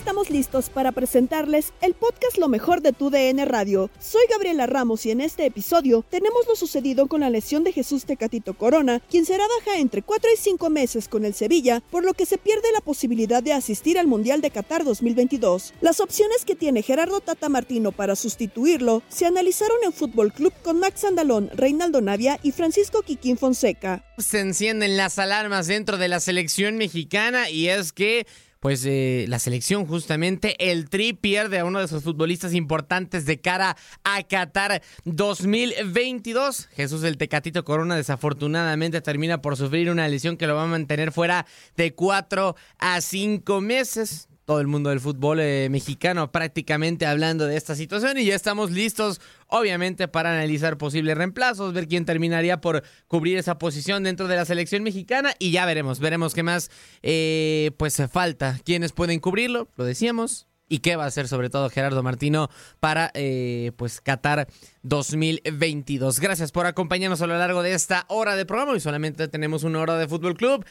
Estamos listos para presentarles el podcast Lo mejor de tu DN Radio. Soy Gabriela Ramos y en este episodio tenemos lo sucedido con la lesión de Jesús Tecatito Corona, quien será baja entre 4 y 5 meses con el Sevilla, por lo que se pierde la posibilidad de asistir al Mundial de Qatar 2022. Las opciones que tiene Gerardo Tata Martino para sustituirlo se analizaron en Fútbol Club con Max Andalón, Reinaldo Navia y Francisco Quiquín Fonseca. Se encienden las alarmas dentro de la selección mexicana y es que pues eh, la selección justamente, el Tri pierde a uno de sus futbolistas importantes de cara a Qatar 2022. Jesús el Tecatito Corona desafortunadamente termina por sufrir una lesión que lo va a mantener fuera de cuatro a cinco meses todo el mundo del fútbol eh, mexicano prácticamente hablando de esta situación y ya estamos listos obviamente para analizar posibles reemplazos, ver quién terminaría por cubrir esa posición dentro de la selección mexicana y ya veremos, veremos qué más eh, pues falta, quiénes pueden cubrirlo, lo decíamos, y qué va a hacer sobre todo Gerardo Martino para eh, pues Qatar 2022. Gracias por acompañarnos a lo largo de esta hora de programa y solamente tenemos una hora de Fútbol Club.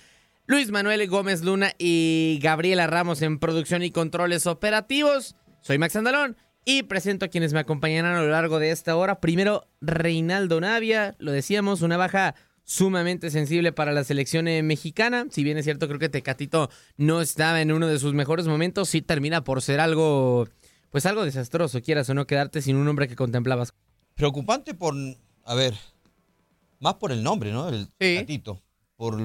Luis Manuel Gómez Luna y Gabriela Ramos en producción y controles operativos. Soy Max Andalón y presento a quienes me acompañarán a lo largo de esta hora. Primero, Reinaldo Navia, lo decíamos, una baja sumamente sensible para la selección eh, mexicana. Si bien es cierto, creo que Tecatito no estaba en uno de sus mejores momentos, sí termina por ser algo, pues algo desastroso, quieras o no quedarte sin un hombre que contemplabas. Preocupante por, a ver, más por el nombre, ¿no? El Sí. Tecatito por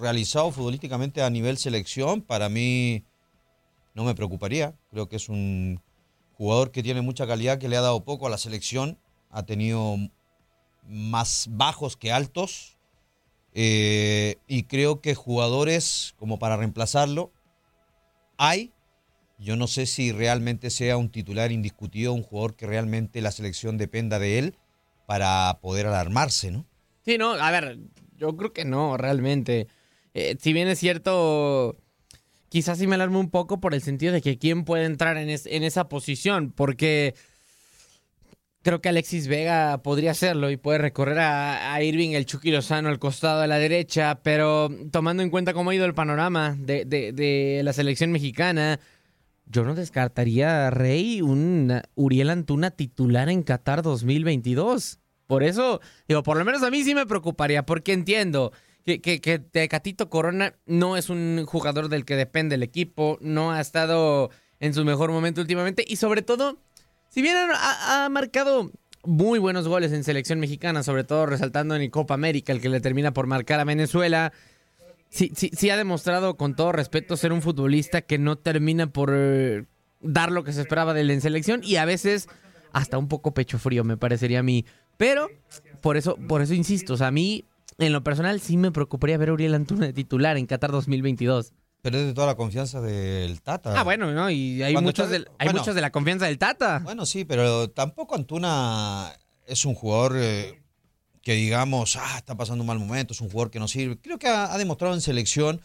realizado futbolísticamente a nivel selección, para mí no me preocuparía. Creo que es un jugador que tiene mucha calidad, que le ha dado poco a la selección. Ha tenido más bajos que altos. Eh, y creo que jugadores como para reemplazarlo hay. Yo no sé si realmente sea un titular indiscutido, un jugador que realmente la selección dependa de él para poder alarmarse, ¿no? Sí, no, a ver, yo creo que no, realmente. Eh, si bien es cierto, quizás sí me alarmo un poco por el sentido de que quién puede entrar en, es- en esa posición, porque creo que Alexis Vega podría hacerlo y puede recorrer a, Irving el Chucky Lozano al costado de la derecha, pero tomando en cuenta cómo ha ido el panorama de, de- de la selección mexicana, yo no descartaría a Rey un Uriel Antuna titular en Qatar 2022. Por eso, digo, por lo menos a mí sí me preocuparía, porque entiendo que, que, que Tecatito Corona no es un jugador del que depende el equipo, no ha estado en su mejor momento últimamente, y sobre todo, si bien ha, ha marcado muy buenos goles en selección mexicana, sobre todo resaltando en el Copa América, el que le termina por marcar a Venezuela, sí, sí, sí ha demostrado con todo respeto ser un futbolista que no termina por eh, dar lo que se esperaba de él en selección y a veces hasta un poco pecho frío me parecería a mí. Pero por eso, por eso insisto, o sea, a mí en lo personal sí me preocuparía ver a Uriel Antuna de titular en Qatar 2022. Pero es de toda la confianza del Tata. Ah, bueno, ¿no? Y hay, muchos, está- de, hay bueno. muchos de la confianza del Tata. Bueno, sí, pero tampoco Antuna es un jugador eh, que digamos, ah, está pasando un mal momento, es un jugador que no sirve. Creo que ha, ha demostrado en selección,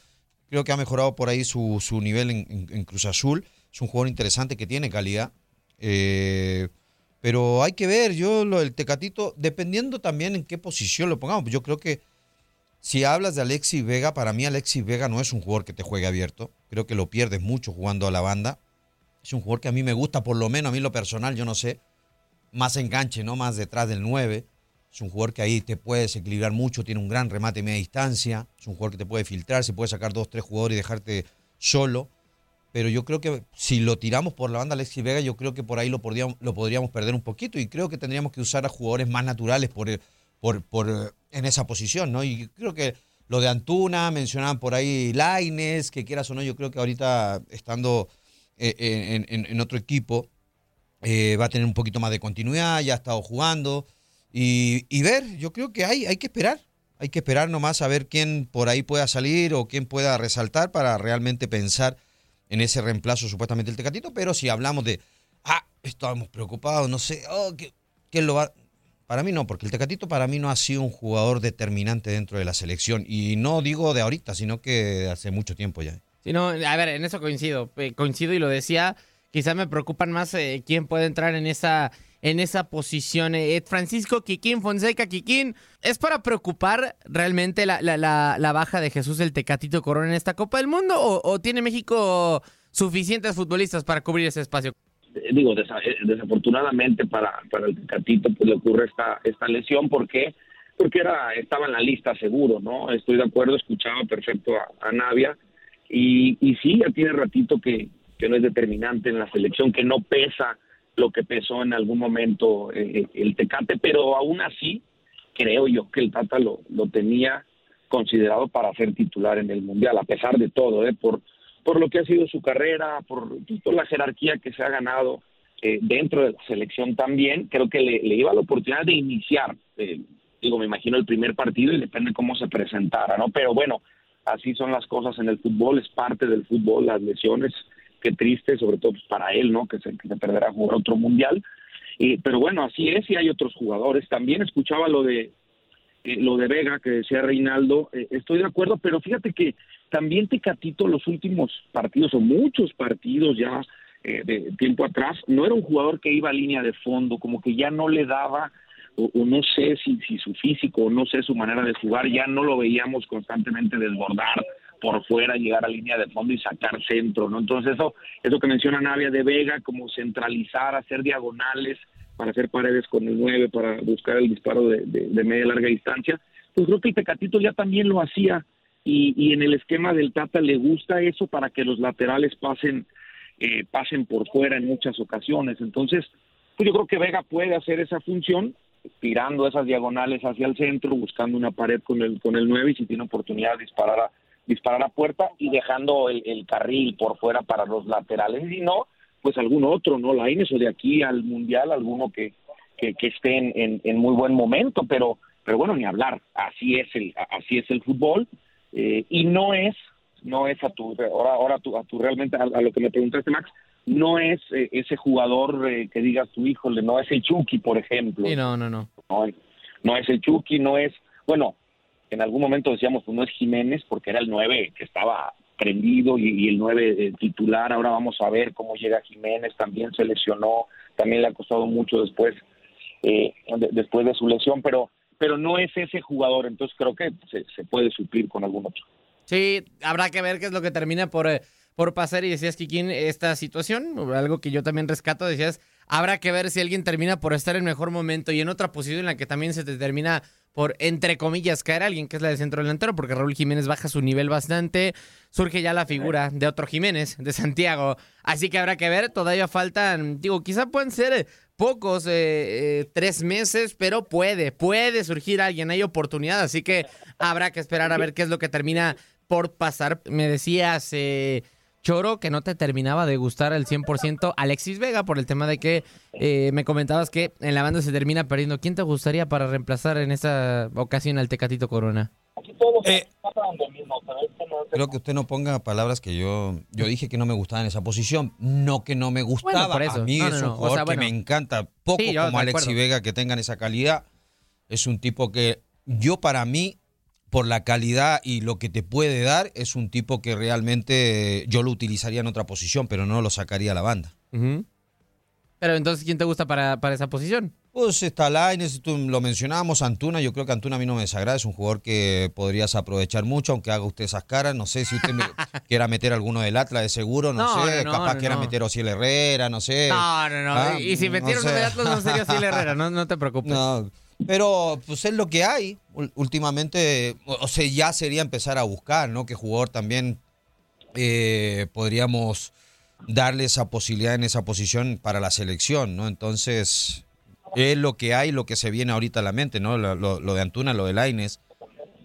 creo que ha mejorado por ahí su, su nivel en, en- en Cruz Azul. Es un jugador interesante que tiene calidad. Eh, pero hay que ver, yo lo del Tecatito, dependiendo también en qué posición lo pongamos. Yo creo que si hablas de Alexis Vega, para mí Alexis Vega no es un jugador que te juegue abierto. Creo que lo pierdes mucho jugando a la banda. Es un jugador que a mí me gusta, por lo menos a mí lo personal, yo no sé. Más enganche, ¿no? Más detrás del 9. Es un jugador que ahí te puede desequilibrar mucho, tiene un gran remate a media distancia. Es un jugador que te puede filtrar, se puede sacar dos, tres jugadores y dejarte solo. Pero yo creo que si lo tiramos por la banda Alexis Vega, yo creo que por ahí lo podríamos, perder un poquito. Y creo que tendríamos que usar a jugadores más naturales por, eh, por, eh, en esa posición, ¿no? Y creo que lo de Antuna, mencionaban por ahí Laines, que quieras o no, yo creo que ahorita estando eh, en, en- otro equipo, va a tener un poquito más de continuidad, ya ha estado jugando. Y, y ver, yo creo que hay, hay que esperar. Hay que esperar nomás a ver quién por ahí pueda salir o quién pueda resaltar para realmente pensar en ese reemplazo supuestamente del Tecatito. Pero si hablamos de, ah, estábamos preocupados, no sé, oh, ¿qué- ¿quién lo va? Para mí no, porque el Tecatito para mí no ha sido un jugador determinante dentro de la selección. Y no digo de ahorita, sino que hace mucho tiempo ya. Sí, no, a ver, en eso coincido. eh, coincido y lo decía. Quizá me preocupan más eh, quién puede entrar en esa, en esa posición. Eh, Francisco Quiquín, Fonseca Quiquín. ¿Es para preocupar realmente la, la- la- la baja de Jesús el Tecatito Corona en esta Copa del Mundo? ¿O, tiene México suficientes futbolistas para cubrir ese espacio? Eh, digo, desa- eh, desafortunadamente para, para el Tecatito pues le ocurre esta, esta lesión, ¿por qué? Porque era, estaba en la lista seguro, ¿no? Estoy de acuerdo, escuchaba perfecto a, a Navia y, y sí, ya tiene ratito que, que no es determinante en la selección, que no pesa lo que pesó en algún momento eh, el Tecate, pero aún así creo yo que el Tata lo, lo tenía considerado para ser titular en el Mundial, a pesar de todo, ¿eh? por, por lo que ha sido su carrera, por, por la jerarquía que se ha ganado eh, dentro de la selección también, creo que le, le iba la oportunidad de iniciar, eh, digo, me imagino el primer partido y depende cómo se presentara, ¿no? Pero bueno, así son las cosas en el fútbol, es parte del fútbol, las lesiones, qué triste, sobre todo pues, para él, ¿no? Que se, que se perderá jugar otro mundial. Eh, pero bueno, así es y hay otros jugadores. También escuchaba lo de eh, lo de Vega que decía Reinaldo, eh, estoy de acuerdo, pero fíjate que también Tecatito los últimos partidos o muchos partidos ya eh, de tiempo atrás no era un jugador que iba a línea de fondo, como que ya no le daba o, o no sé si, si su físico o no sé su manera de jugar, ya no lo veíamos constantemente desbordar por fuera, llegar a línea de fondo y sacar centro, ¿no? Entonces eso, eso que menciona Navia de Vega, como centralizar, hacer diagonales para hacer paredes con el 9, para buscar el disparo de, de, de media larga distancia, pues creo que el Tecatito ya también lo hacía y, y en el esquema del Tata le gusta eso para que los laterales pasen eh, pasen por fuera en muchas ocasiones. Entonces, pues yo creo que Vega puede hacer esa función, tirando esas diagonales hacia el centro, buscando una pared con el con el 9 y si tiene oportunidad de disparar a, disparar a puerta y dejando el, el carril por fuera para los laterales. Y si no, pues algún otro, ¿no? La o de aquí al Mundial, alguno que, que, que esté en, en, en muy buen momento, pero pero bueno, ni hablar, así es el así es el fútbol eh, y no es no es a tu ahora ahora tu, a tu realmente a, a lo que me preguntaste Max no es eh, ese jugador eh, que digas tu híjole no es el Chucky por ejemplo Sí, no, no, no. no, no es el Chucky no es bueno en algún momento decíamos pues no es Jiménez porque era el 9 que estaba prendido y, el 9 eh, titular. Ahora vamos a ver cómo llega Jiménez también se lesionó también le ha costado mucho después eh, de- después de su lesión pero pero no es ese jugador entonces creo que se, se puede suplir con algún otro. Sí, habrá que ver qué es lo que termina por, eh, por pasar. Y decías, Kikín, esta situación, algo que yo también rescato, decías, habrá que ver si alguien termina por estar en mejor momento y en otra posición en la que también se te termina por, entre comillas, caer alguien, que es la del centro delantero, porque Raúl Jiménez baja su nivel bastante, surge ya la figura de otro Jiménez, de Santiago. Así que habrá que ver, todavía faltan, digo, quizá pueden ser pocos, eh, eh, tres meses, pero puede, puede surgir alguien, hay oportunidad, así que habrá que esperar a ver qué es lo que termina por pasar. Me decías, eh, Choro, que no te terminaba de gustar al 100% Alexis Vega por el tema de que eh, me comentabas que en la banda se termina perdiendo. ¿Quién te gustaría para reemplazar en esa ocasión al Tecatito Corona? Eh, creo que usted no ponga palabras que yo yo dije que no me gustaba en esa posición, no que no me gustaba. por eso. A mí No, es un no. O jugador que bueno. me encanta, poco Sí, como Alexis. Vega que tengan esa calidad. Es un tipo que yo para mí por la calidad y lo que te puede dar es un tipo que realmente eh, yo lo utilizaría en otra posición, pero no lo sacaría a la banda. Pero entonces, ¿quién te gusta para, para esa posición? Pues está Lainez, tú lo mencionábamos, Antuna, yo creo que Antuna a mí no me desagrada, es un jugador que podrías aprovechar mucho, aunque haga usted esas caras, no sé si usted me quiera meter alguno del Atlas de seguro, no, No, sé, no, capaz no, quiera no. meter Ociel Herrera, no sé. No, no, no. Ah, y si sé. uno de Atlas no sería Sil Herrera, no, no te preocupes. No, pero pues es lo que hay. Últimamente, o o sea, ya sería empezar a buscar, ¿no? Qué jugador también eh, podríamos darle esa posibilidad en esa posición para la selección, ¿no? Entonces, es lo que hay, lo que se viene ahorita a la mente, ¿no? Lo, lo- lo de Antuna, lo de Laines,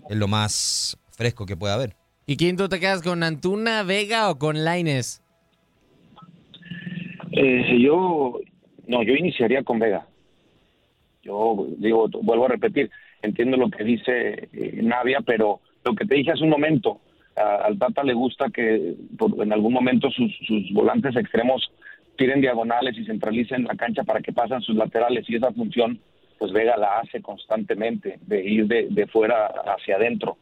es lo más fresco que puede haber. ¿Y quién tú te quedas con Antuna, Vega o con Laines? Eh, yo, no, yo iniciaría con Vega. Yo digo, vuelvo a repetir, entiendo lo que dice eh, Navia, pero lo que te dije hace un momento, a- al Tata le gusta que en algún momento sus, sus volantes extremos tiren diagonales y centralicen la cancha para que pasen sus laterales y esa función, pues Vega la hace constantemente, de ir de, de fuera hacia adentro.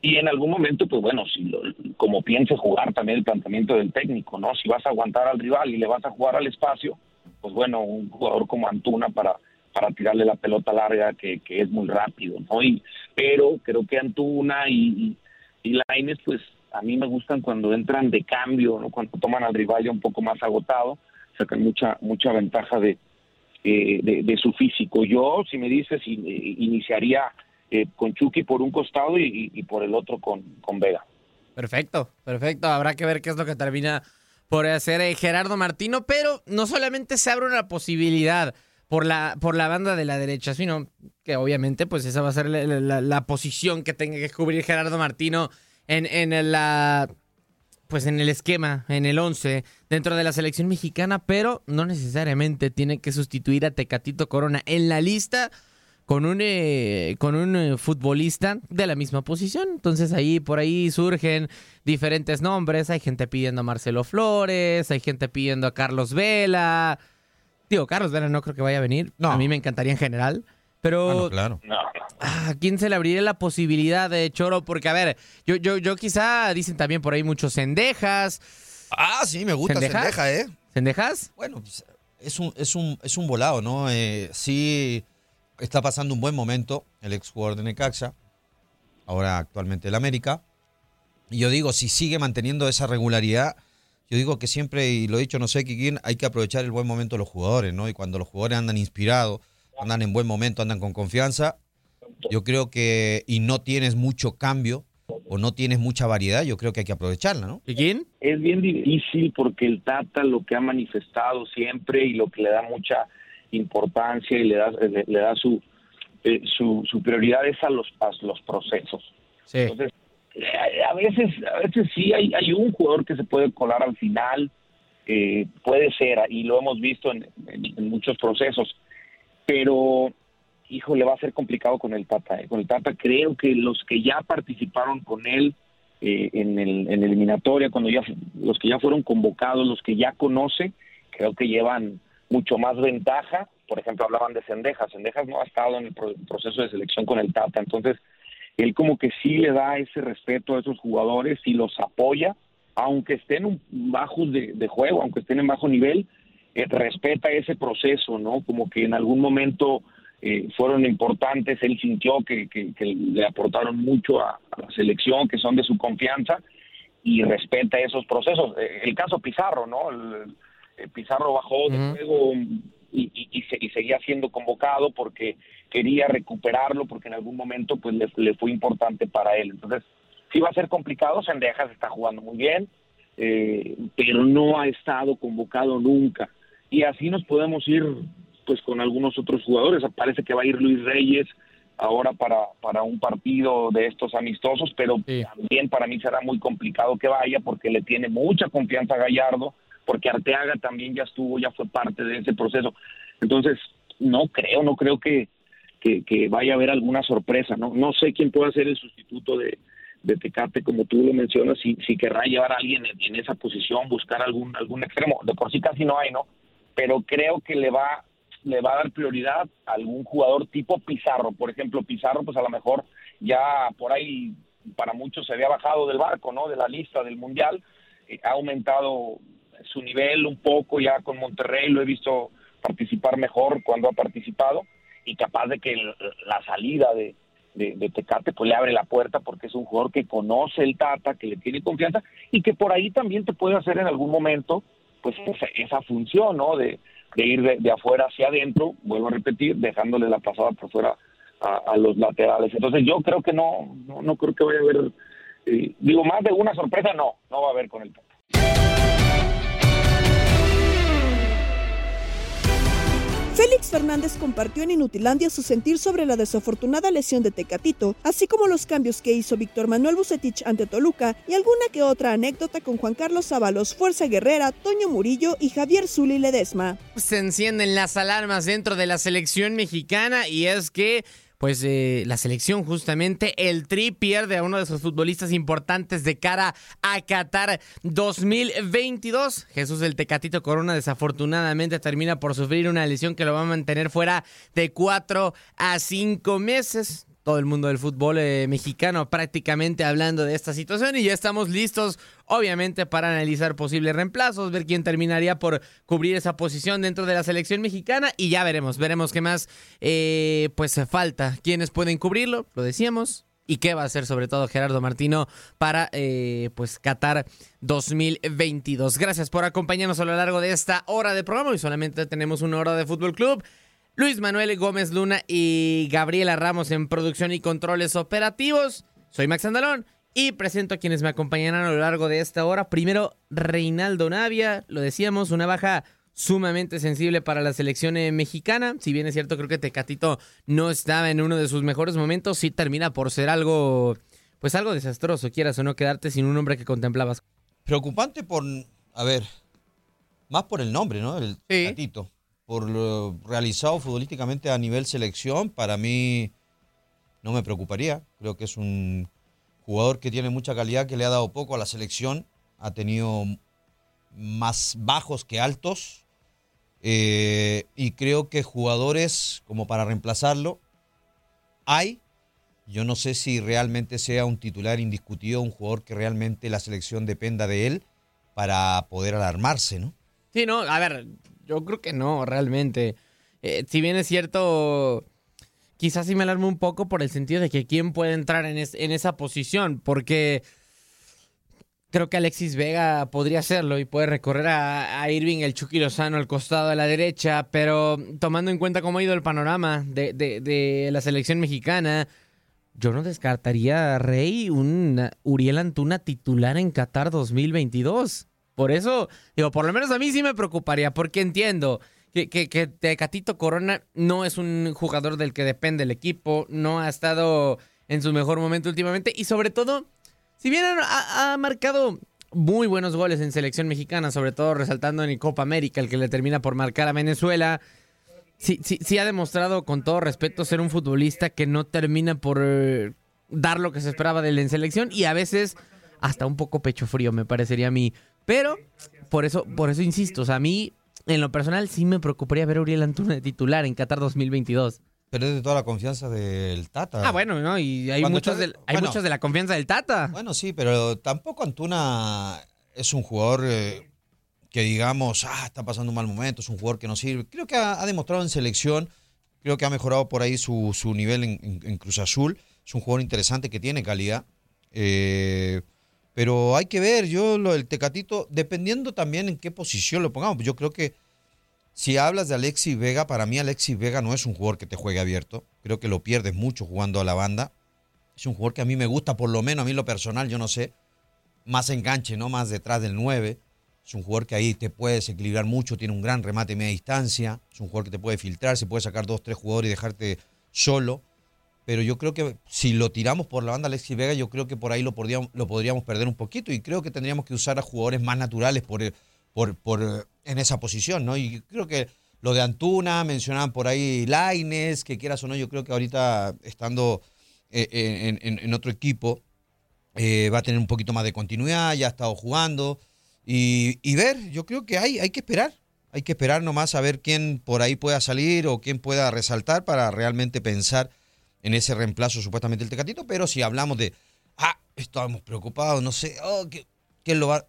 Y en algún momento, pues bueno, si lo- como piense jugar también el planteamiento del técnico, ¿no? Si vas a aguantar al rival y le vas a jugar al espacio, pues bueno, un jugador como Antuna para, para tirarle la pelota larga que, que es muy rápido, ¿no? Y, pero creo que Antuna y, y, Lainez, pues a mí me gustan cuando entran de cambio, ¿no? Cuando toman al rival ya un poco más agotado, sacan mucha, mucha ventaja de, eh, de, su físico. Yo, si me dices, eh, iniciaría eh, con Chucky por un costado y, y por el otro con, con Vega. Perfecto, perfecto. Habrá que ver qué es lo que termina por hacer eh, Gerardo Martino, pero no solamente se abre una posibilidad por la, por la banda de la derecha, sino que obviamente pues esa va a ser la, posición que tenga que cubrir Gerardo Martino en, en la pues en el esquema, en el 11 dentro de la selección mexicana, pero no necesariamente tiene que sustituir a Tecatito Corona en la lista con un eh, con un eh, futbolista de la misma posición. Entonces ahí por ahí surgen diferentes nombres. Hay gente pidiendo a Marcelo Flores, hay gente pidiendo a Carlos Vela. Digo, Carlos Vela no creo que vaya a venir. No. A mí me encantaría en general. Pero Bueno, claro. No. ¿A quién se le abriría la posibilidad de Choro? Porque, a ver, yo, yo, yo quizá dicen también por ahí muchos cendejas. Ah, sí, me gusta ¿Sendejas? Sendeja, ¿eh? ¿Cendejas? Bueno, pues, es un, es un, es un volado, ¿no? Eh, sí está pasando un buen momento el exjugador de Necaxa, ahora actualmente el América. Y yo digo, si sigue manteniendo esa regularidad, yo digo que siempre, y lo he dicho, no sé, Kikín, hay que aprovechar el buen momento de los jugadores, ¿no? Y cuando los jugadores andan inspirados, andan en buen momento, andan con confianza, yo creo que, y no tienes mucho cambio o no tienes mucha variedad, yo creo que hay que aprovecharla, ¿no? ¿Y quién? es bien difícil porque el Tata lo que ha manifestado siempre y lo que le da mucha importancia y le da, le, le da su, eh, su, su prioridad es a los, a los procesos. Sí. Entonces, a veces, a veces sí hay, hay un jugador que se puede colar al final, eh, puede ser, y lo hemos visto en, muchos procesos, pero híjole, va a ser complicado con el Tata. eh. Con el Tata creo que los que ya participaron con él eh, en el en eliminatoria, cuando ya los que ya fueron convocados, los que ya conoce, creo que llevan mucho más ventaja. Por ejemplo, hablaban de Sendejas. Sendejas no ha estado en el pro- proceso de selección con el Tata, entonces él como que sí le da ese respeto a esos jugadores y los apoya, aunque estén un- bajos de, de juego, aunque estén en bajo nivel, eh, respeta ese proceso, ¿no? Como que en algún momento eh, fueron importantes, él sintió que, que- que le aportaron mucho a, a la selección, que son de su confianza, y respeta esos procesos. Eh, el caso Pizarro, ¿no? El- el Pizarro bajó de juego y, y- y se- y seguía siendo convocado porque quería recuperarlo, porque en algún momento pues le, le fue importante para él. Entonces, sí va a ser complicado, Sendejas está jugando muy bien, eh, pero no ha estado convocado nunca. Y así nos podemos ir pues con algunos otros jugadores. Parece que va a ir Luis Reyes ahora para, para un partido de estos amistosos, pero también para mí será muy complicado que vaya porque le tiene mucha confianza a Gallardo, porque Arteaga también ya estuvo, ya fue parte de ese proceso. Entonces, no creo, no creo que, que, vaya a haber alguna sorpresa, ¿no? No sé quién puede ser el sustituto de, de Tecate, como tú lo mencionas, si, si querrá llevar a alguien en, esa posición, buscar algún, algún extremo. De por sí casi no hay, ¿no? Pero creo que le va le va a dar prioridad a algún jugador tipo Pizarro. Por ejemplo, Pizarro, pues a lo mejor ya por ahí para muchos se había bajado del barco, ¿no? De la lista del Mundial. Eh, ha aumentado su nivel un poco ya con Monterrey, lo he visto participar mejor cuando ha participado y capaz de que la salida de, de, Tecate pues le abre la puerta porque es un jugador que conoce el Tata, que le tiene confianza y que por ahí también te puede hacer en algún momento pues esa, esa función, ¿no? De, de ir de, afuera hacia adentro, vuelvo a repetir, dejándole la pasada por fuera a, los laterales. Entonces yo creo que no, no, creo que vaya a haber, eh, digo, más de una sorpresa, no, no va a haber con el Félix Fernández compartió en Inutilandia su sentir sobre la desafortunada lesión de Tecatito, así como los cambios que hizo Víctor Manuel Bucetich ante Toluca y alguna que otra anécdota con Juan Carlos Ábalos, Fuerza Guerrera, Toño Murillo y Javier Zuli Ledesma. Se encienden las alarmas dentro de la selección mexicana y es que pues eh, la selección justamente, el Tri pierde a uno de sus futbolistas importantes de cara a Qatar 2022. Jesús del Tecatito Corona desafortunadamente termina por sufrir una lesión que lo va a mantener fuera de cuatro a cinco meses todo el mundo del fútbol eh, mexicano prácticamente hablando de esta situación y ya estamos listos obviamente para analizar posibles reemplazos, ver quién terminaría por cubrir esa posición dentro de la selección mexicana y ya veremos, veremos qué más eh, pues falta, quiénes pueden cubrirlo, lo decíamos. Y qué va a hacer sobre todo Gerardo Martino para eh, pues Qatar 2022. Gracias por acompañarnos a lo largo de esta hora de programa. Y solamente tenemos una hora de Fútbol Club. Luis Manuel Gómez Luna y Gabriela Ramos en producción y controles operativos. Soy Max Andalón y presento a quienes me acompañarán a lo largo de esta hora. Primero, Reinaldo Navia, lo decíamos, una baja sumamente sensible para la selección eh, mexicana. Si bien es cierto, creo que Tecatito no estaba en uno de sus mejores momentos, sí termina por ser algo, pues algo desastroso, quieras o no quedarte sin un hombre que contemplabas. Preocupante por, a ver, más por el nombre, ¿no? El Tecatito por lo realizado futbolísticamente a nivel selección, para mí no me preocuparía. Creo que es un jugador que tiene mucha calidad, que le ha dado poco a la selección. Ha tenido más bajos que altos. Eh, y creo que jugadores como para reemplazarlo hay. Yo no sé si realmente sea un titular indiscutido, un jugador que realmente la selección dependa de él para poder alarmarse, ¿no? Sí, no, a ver, yo creo que no, realmente. Eh, si bien es cierto, quizás sí me alarme un poco por el sentido de que quién puede entrar en, esa posición, porque creo que Alexis Vega podría hacerlo y puede recorrer a, Irving el Chucky Lozano al costado de la derecha, pero tomando en cuenta cómo ha ido el panorama de, de la selección mexicana, yo no descartaría a Rey un Uriel Antuna titular en Qatar 2022. Por eso, digo, por lo menos a mí sí me preocuparía, porque entiendo que, que, que Tecatito Corona no es un jugador del que depende el equipo, no ha estado en su mejor momento últimamente, y sobre todo, si bien ha, marcado muy buenos goles en selección mexicana, sobre todo resaltando en Copa América, el que le termina por marcar a Venezuela. Sí, sí, ha demostrado con todo respeto ser un futbolista que no termina por eh, dar lo que se esperaba de él en selección y a veces hasta un poco pecho frío, me parecería a mí. Pero, por eso, por eso insisto, o sea, a mí, en lo personal, sí me preocuparía ver a Uriel Antuna de titular en Qatar 2022. Pero es de toda la confianza del Tata. Ah, bueno, ¿no? Y hay, muchos de, hay muchos de la confianza del Tata. Bueno, sí, pero tampoco Antuna es un jugador eh, que digamos, ah, está pasando un mal momento, es un jugador que no sirve. Creo que ha, demostrado en selección, creo que ha mejorado por ahí su, su nivel en, en, Cruz Azul. Es un jugador interesante que tiene calidad. Eh, pero hay que ver, yo lo del Tecatito, dependiendo también en qué posición lo pongamos. Yo creo que si hablas de Alexis Vega, para mí Alexis Vega no es un jugador que te juegue abierto. Creo que lo pierdes mucho jugando a la banda. Es un jugador que a mí me gusta, por lo menos a mí lo personal, yo no sé. Más enganche, ¿no? Más detrás del 9. Es un jugador que ahí te puedes equilibrar mucho, tiene un gran remate a media distancia. Es un jugador que te puede filtrar, se puede sacar dos, tres jugadores y dejarte solo. Pero yo creo que si lo tiramos por la banda Alexis Vega, yo creo que por ahí lo podríamos, lo podríamos perder un poquito y creo que tendríamos que usar a jugadores más naturales por, en esa posición, ¿no? Y creo que lo de Antuna, mencionaban por ahí Laines, que quieras o no, yo creo que ahorita estando eh, en, otro equipo eh, va a tener un poquito más de continuidad, ya ha estado jugando. Y, y, ver, yo creo que hay, hay que esperar, hay que esperar nomás a ver quién por ahí pueda salir o quién pueda resaltar para realmente pensar en ese reemplazo supuestamente el Tecatito, pero si hablamos de, ah, estábamos preocupados, no sé, oh, ¿quién lo va?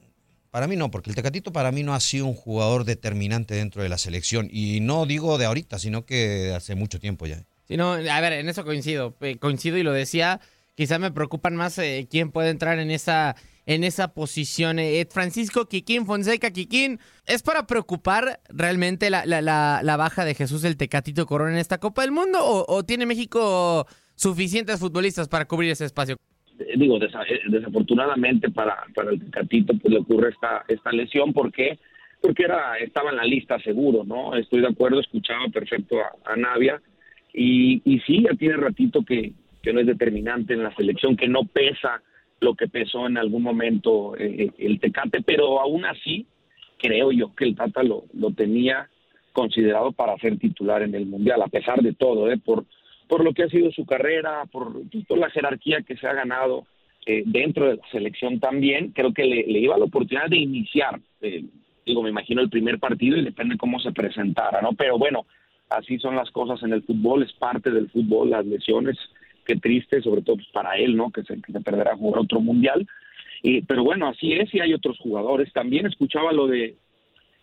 Para mí no, porque el Tecatito para mí no ha sido un jugador determinante dentro de la selección. Y no digo de ahorita, sino que hace mucho tiempo ya. Sí, no, a ver, en eso coincido. Eh, coincido y lo decía. Quizá me preocupan más eh, quién puede entrar en esa, en esa posición. Eh, Francisco Quiquín, Fonseca Quiquín. ¿Es para preocupar realmente la, la, baja de Jesús el Tecatito Corona en esta Copa del Mundo? ¿O, tiene México suficientes futbolistas para cubrir ese espacio? Eh, digo, eh, desafortunadamente para, para el Tecatito pues le ocurre esta, esta lesión, ¿por qué? Porque era, estaba en la lista seguro, ¿no? Estoy de acuerdo, escuchaba perfecto a, Navia, y, y sí, ya tiene ratito que, que no es determinante en la selección, que no pesa lo que pesó en algún momento eh, el Tecate, pero aún así creo yo que el Tata lo, lo tenía considerado para ser titular en el Mundial, a pesar de todo, ¿eh? por por lo que ha sido su carrera, por, toda la jerarquía que se ha ganado eh, dentro de la selección también, creo que le, iba la oportunidad de iniciar, eh, digo, me imagino el primer partido y depende cómo se presentara, ¿no? Pero bueno, así son las cosas en el fútbol, es parte del fútbol, las lesiones, qué triste, sobre todo pues, para él, ¿no? Que se, que se perderá jugar otro mundial. pero bueno, así es y hay otros jugadores. También escuchaba lo de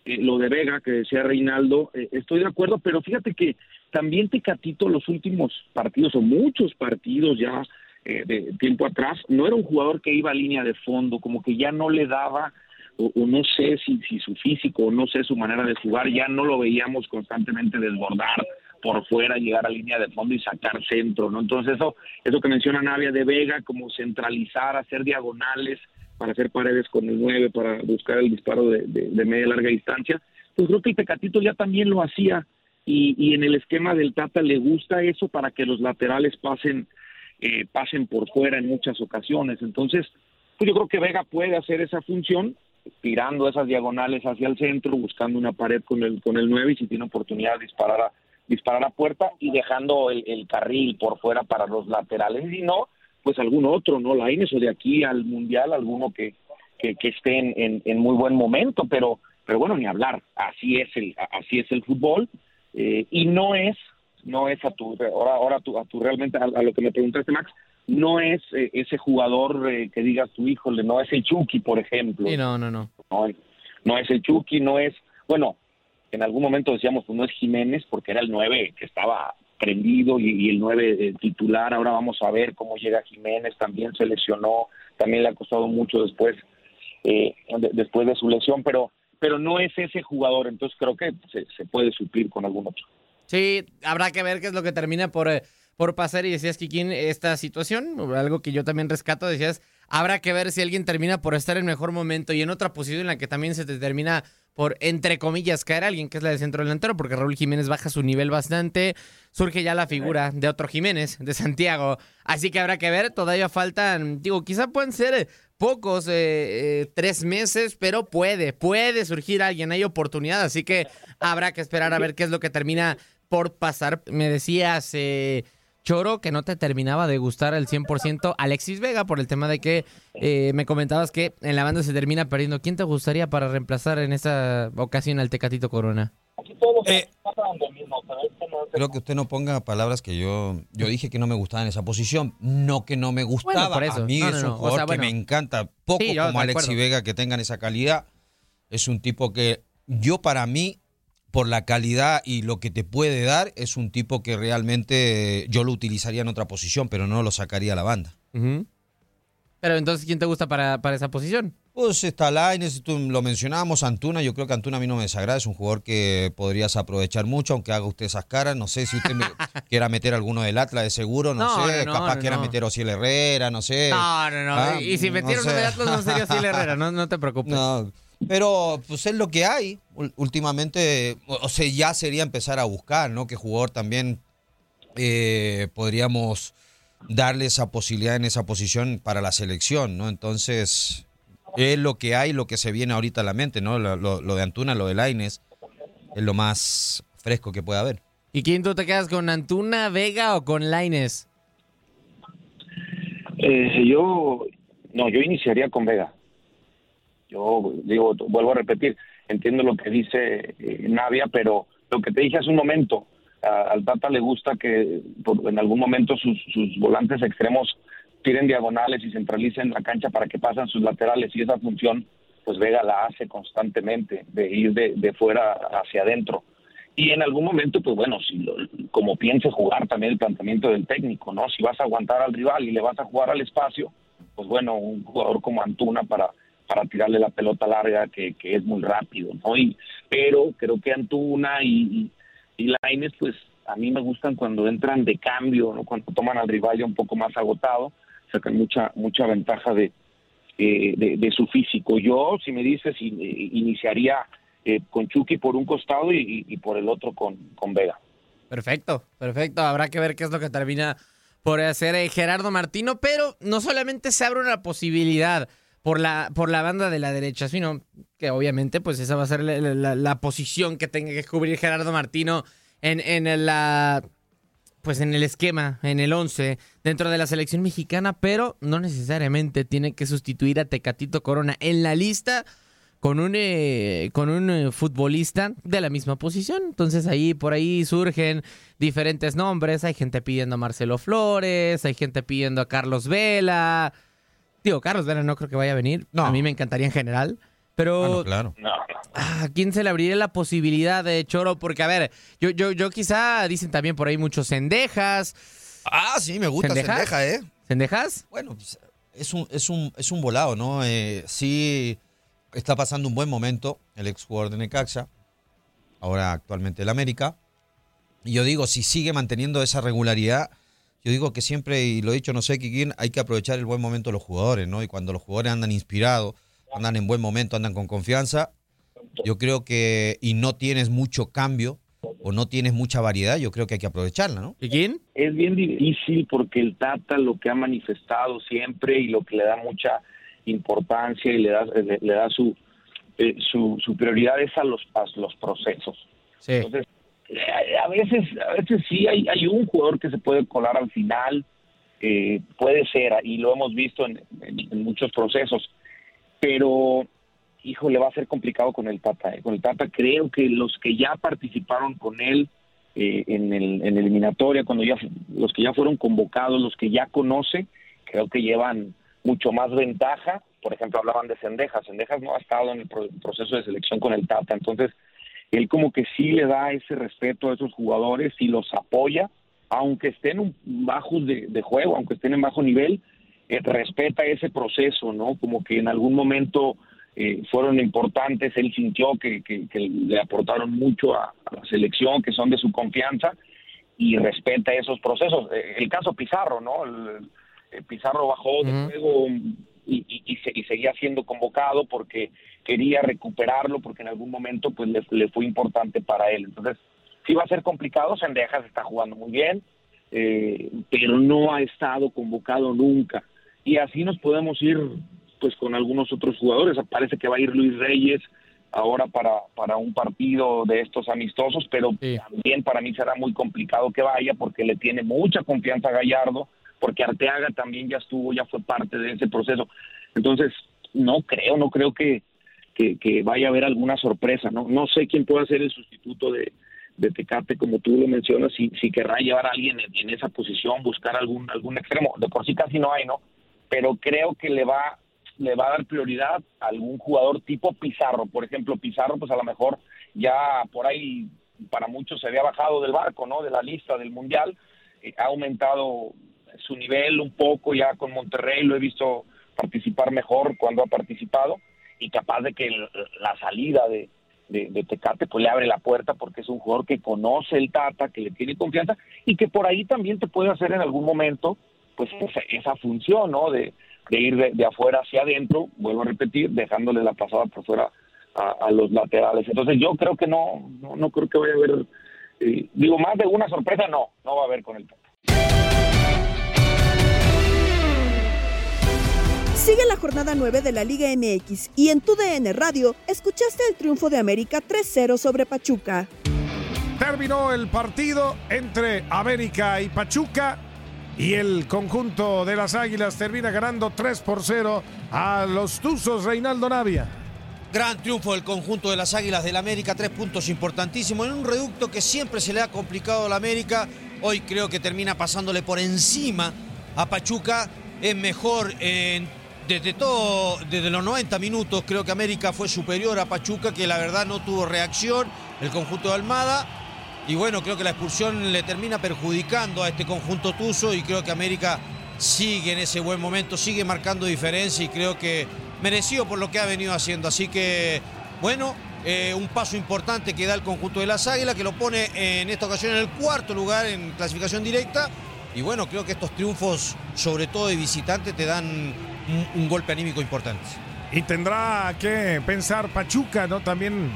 eh, lo de Vega que decía Reinaldo, estoy de acuerdo, pero fíjate que también Tecatito los últimos partidos o muchos partidos ya eh, de tiempo atrás no era un jugador que iba a línea de fondo, como que ya no le daba o, no sé si, si su físico o no sé su manera de jugar, ya no lo veíamos constantemente desbordar por fuera, llegar a línea de fondo y sacar centro, ¿no? Entonces eso, eso que menciona Navia de Vega, como centralizar, hacer diagonales para hacer paredes con el 9, para buscar el disparo de, de, de media larga distancia, pues creo que Tecatito ya también lo hacía y, en el esquema del Tata le gusta eso para que los laterales pasen eh, pasen por fuera en muchas ocasiones. Entonces, pues yo creo que Vega puede hacer esa función tirando esas diagonales hacia el centro, buscando una pared con el con el 9 y si tiene oportunidad de disparar a, disparar a puerta y dejando el, carril por fuera para los laterales. Y no, pues algún otro, ¿no? La Inés o de aquí al Mundial, alguno que, que, esté en, en, muy buen momento, pero pero bueno, ni hablar, así es el así es el fútbol eh, y no es, no es a tu, ahora, ahora a tu, a tu realmente a, lo que me preguntaste Max, no es eh, ese jugador eh, que digas tu híjole, no es el Chucky, por ejemplo. no, no, no. No, es el Chucky, no es, bueno, en algún momento decíamos, pues no es Jiménez porque era el 9 que estaba prendido y, el 9 titular, ahora vamos a ver cómo llega Jiménez, también se lesionó, también le ha costado mucho después, después de su lesión, pero pero no es ese jugador, entonces creo que se, puede suplir con algún otro. Sí, habrá que ver qué es lo que termina por, eh, por pasar y decías, Kikín, esta situación, algo que yo también rescato, decías, habrá que ver si alguien termina por estar en mejor momento y en otra posición en la que también se determina por, entre comillas, caer alguien, que es la de centro delantero, porque Raúl Jiménez baja su nivel bastante, surge ya la figura de otro Jiménez, de Santiago, así que habrá que ver, todavía faltan, digo, quizá pueden ser pocos, eh, eh, tres meses, pero puede, puede surgir alguien, hay oportunidad, así que habrá que esperar a ver qué es lo que termina por pasar. Me decías, eh, Choro, que no te terminaba de gustar al 100% Alexis Vega por el tema de que me comentabas que en la banda se termina perdiendo. ¿Quién te gustaría para reemplazar en esa ocasión al Tecatito Corona? Eh, creo que usted no ponga palabras que yo yo dije que no me gustaba en esa posición, no que no me gustaba. por eso. A mí es un jugador que me encanta, poco como Alexis Vega que tengan esa calidad. Es un tipo que yo para mí por la calidad y lo que te puede dar, es un tipo que realmente yo lo utilizaría en otra posición, pero no lo sacaría a la banda. Pero entonces, ¿quién te gusta para, para esa posición? Pues está Laines, tú lo mencionábamos, Antuna, yo creo que Antuna a mí no me desagrada, es un jugador que podrías aprovechar mucho, aunque haga usted esas caras, no sé si usted quiera meter alguno del Atlas de seguro, no, sé, capaz quiera meter Ociel Herrera, no sé. No, no, no, ah, y si metieron uno del Atlas no sería Ociel Herrera, no, no te preocupes. No, pero pues es lo que hay, últimamente, o sea, ya sería empezar a buscar, ¿no? Que jugador también eh, podríamos darle esa posibilidad en esa posición para la selección, ¿no? Entonces, es lo que hay, lo que se viene ahorita a la mente, ¿no? Lo, lo- lo de Antuna, lo de Laines, es lo más fresco que puede haber. ¿Y quién tú te quedas con Antuna, Vega o con Laines? Eh, yo, no, yo iniciaría con Vega. Yo digo, vuelvo a repetir, entiendo lo que dice eh, Navia, pero lo que te dije hace un momento, a- al Tata le gusta que en algún momento sus, sus volantes extremos tiren diagonales y centralicen la cancha para que pasen sus laterales y esa función, pues Vega la hace constantemente, de ir de, de fuera hacia adentro. Y en algún momento, pues bueno, si lo- como piense jugar también el planteamiento del técnico, ¿no? Si vas a aguantar al rival y le vas a jugar al espacio, pues bueno, un jugador como Antuna para, para tirarle la pelota larga que, es muy rápido, ¿no? Y, pero creo que Antuna y, y, y pues a mí me gustan cuando entran de cambio, ¿no? Cuando toman al rival ya un poco más agotado, sacan mucha, mucha ventaja de, eh, de, de su físico. Yo, si me dices, in- eh, iniciaría eh, con Chucky por un costado y, y por el otro con, con Vega. Perfecto, perfecto. Habrá que ver qué es lo que termina por hacer eh, Gerardo Martino, pero no solamente se abre una posibilidad por la, por la banda de la derecha, sino que obviamente pues esa va a ser la, posición que tenga que cubrir Gerardo Martino en, en la pues en el esquema, en el 11 dentro de la selección mexicana, pero no necesariamente tiene que sustituir a Tecatito Corona en la lista con un eh, con un eh, futbolista de la misma posición. Entonces ahí por ahí surgen diferentes nombres. Hay gente pidiendo a Marcelo Flores, hay gente pidiendo a Carlos Vela. Digo, Carlos Vela no creo que vaya a venir. No. A mí me encantaría en general. Pero Bueno, claro. No, no. ¿A quién se le abriría la posibilidad de Choro? Porque, a ver, yo, yo, yo quizá dicen también por ahí muchos cendejas. Ah, sí, me gusta ¿Cendejas? Sendeja, ¿eh? ¿Cendejas? Bueno, pues, es un, es un, es un volado, ¿no? Eh, sí está pasando un buen momento el ex jugador de Necaxa, ahora actualmente el América. Y yo digo, si sigue manteniendo esa regularidad, yo digo que siempre, y lo he dicho, no sé quién, hay que aprovechar el buen momento de los jugadores, ¿no? Y cuando los jugadores andan inspirados, andan en buen momento, andan con confianza, yo creo que, y no tienes mucho cambio o no tienes mucha variedad, yo creo que hay que aprovecharla, ¿no? ¿Y quién? es bien difícil porque el Tata lo que ha manifestado siempre y lo que le da mucha importancia y le da, le, le da su, eh, su, su prioridad es a los, a los procesos. Sí. Entonces, a veces, a veces sí hay, hay un jugador que se puede colar al final, eh, puede ser, y lo hemos visto en, muchos procesos, pero híjole, va a ser complicado con el Tata. eh. Con el Tata creo que los que ya participaron con él eh, en el en eliminatoria, cuando ya los que ya fueron convocados, los que ya conoce, creo que llevan mucho más ventaja. Por ejemplo, hablaban de Sendejas. Sendejas no ha estado en el pro- proceso de selección con el Tata, entonces él como que sí le da ese respeto a esos jugadores y los apoya, aunque estén un- bajos de, de juego, aunque estén en bajo nivel, eh, respeta ese proceso, ¿no? Como que en algún momento eh, fueron importantes, él sintió que, que- que le aportaron mucho a, a la selección, que son de su confianza, y respeta esos procesos. Eh, el caso Pizarro, ¿no? El- el Pizarro bajó de juego y, y- y se- y seguía siendo convocado porque quería recuperarlo, porque en algún momento pues le, le fue importante para él. Entonces, sí va a ser complicado, Sendejas está jugando muy bien, eh, pero no ha estado convocado nunca. Y así nos podemos ir pues con algunos otros jugadores. Parece que va a ir Luis Reyes ahora para, para un partido de estos amistosos, pero Sí. también para mí será muy complicado que vaya porque le tiene mucha confianza a Gallardo, porque Arteaga también ya estuvo, ya fue parte de ese proceso. Entonces, no creo, no creo que, que, que vaya a haber alguna sorpresa, ¿no? No sé quién pueda ser el sustituto de, de Tecate, como tú lo mencionas, si, si querrá llevar a alguien en, esa posición, buscar algún, algún extremo. De por sí casi no hay, ¿no? Pero creo que le va, le va a dar prioridad a algún jugador tipo Pizarro. Por ejemplo, Pizarro, pues a lo mejor ya por ahí para muchos se había bajado del barco, ¿no? De la lista del Mundial. Eh, ha aumentado su nivel un poco ya con Monterrey, lo he visto participar mejor cuando ha participado y capaz de que la salida de, de, Tecate pues le abre la puerta porque es un jugador que conoce el Tata, que le tiene confianza y que por ahí también te puede hacer en algún momento pues esa, esa función, ¿no? De, de ir de, afuera hacia adentro, vuelvo a repetir, dejándole la pasada por fuera a, los laterales. Entonces yo creo que no, no, no creo que vaya a haber digo, más de una sorpresa no, no va a haber con el Tata. Sigue la jornada 9 de la Liga MX y en tu DN Radio escuchaste el triunfo de América 3-0 sobre Pachuca. Terminó el partido entre América y Pachuca y el conjunto de las Águilas termina ganando 3 por 0 a los Tuzos Reinaldo Navia. Gran triunfo del conjunto de las Águilas del América, tres puntos importantísimos en un reducto que siempre se le ha complicado a la América. Hoy creo que termina pasándole por encima a Pachuca. Es mejor desde todo, desde los 90 minutos creo que América fue superior a Pachuca, que la verdad no tuvo reacción el conjunto de Almada. Y bueno, creo que la expulsión le termina perjudicando a este conjunto tuzo y creo que América sigue en ese buen momento, sigue marcando diferencia y creo que merecido por lo que ha venido haciendo. Así que, bueno, eh, un paso importante que da el conjunto de las Águilas, que lo pone en esta ocasión en el cuarto lugar en clasificación directa. Y bueno, creo que estos triunfos, sobre todo de visitante, te dan un, golpe anímico importante. Y tendrá que pensar Pachuca, ¿no? También,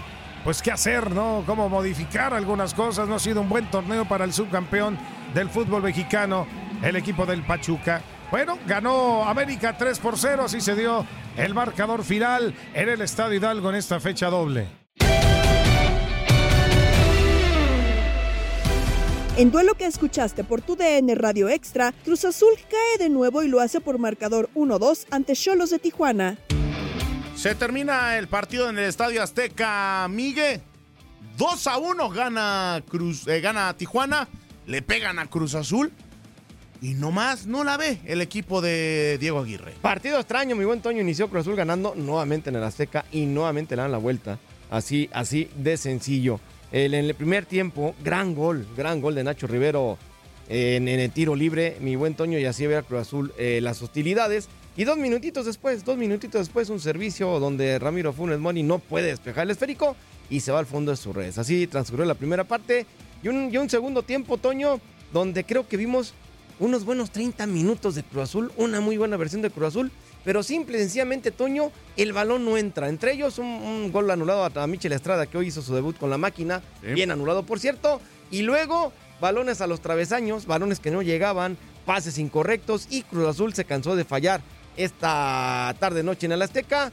pues, qué hacer, ¿no? Cómo modificar algunas cosas. No ha sido un buen torneo para el subcampeón del fútbol mexicano, el equipo del Pachuca. Bueno, ganó América 3 por 0, así se dio el marcador final en el Estadio Hidalgo en esta fecha doble. En duelo que escuchaste por tu DN Radio Extra, Cruz Azul cae de nuevo y lo hace por marcador 1-2 ante Cholos de Tijuana. Se termina el partido en el Estadio Azteca, Migue. 2 a 1 gana Cruz, eh, gana Tijuana, le pegan a Cruz Azul y nomás no la ve el equipo de Diego Aguirre. Partido extraño, mi buen Toño inició Cruz Azul ganando nuevamente en el Azteca y nuevamente le dan la vuelta. Así, así de sencillo. En el primer tiempo, gran gol, gran gol de Nacho Rivero en, el tiro libre, mi buen Toño, y así ve a Cruz Azul eh, las hostilidades. Y dos minutitos después, dos minutitos después, un servicio donde Ramiro Funes Moni no puede despejar el esférico y se va al fondo de sus redes. Así transcurrió la primera parte y un, y un segundo tiempo, Toño, donde creo que vimos unos buenos 30 minutos de Cruz Azul, una muy buena versión de Cruz Azul, pero simple y sencillamente, Toño, el balón no entra. Entre ellos, un, gol anulado a Michel Estrada, que hoy hizo su debut con la máquina, bien anulado, por cierto, y luego balones a los travesaños, balones que no llegaban, pases incorrectos, y Cruz Azul se cansó de fallar esta tarde-noche en el Azteca.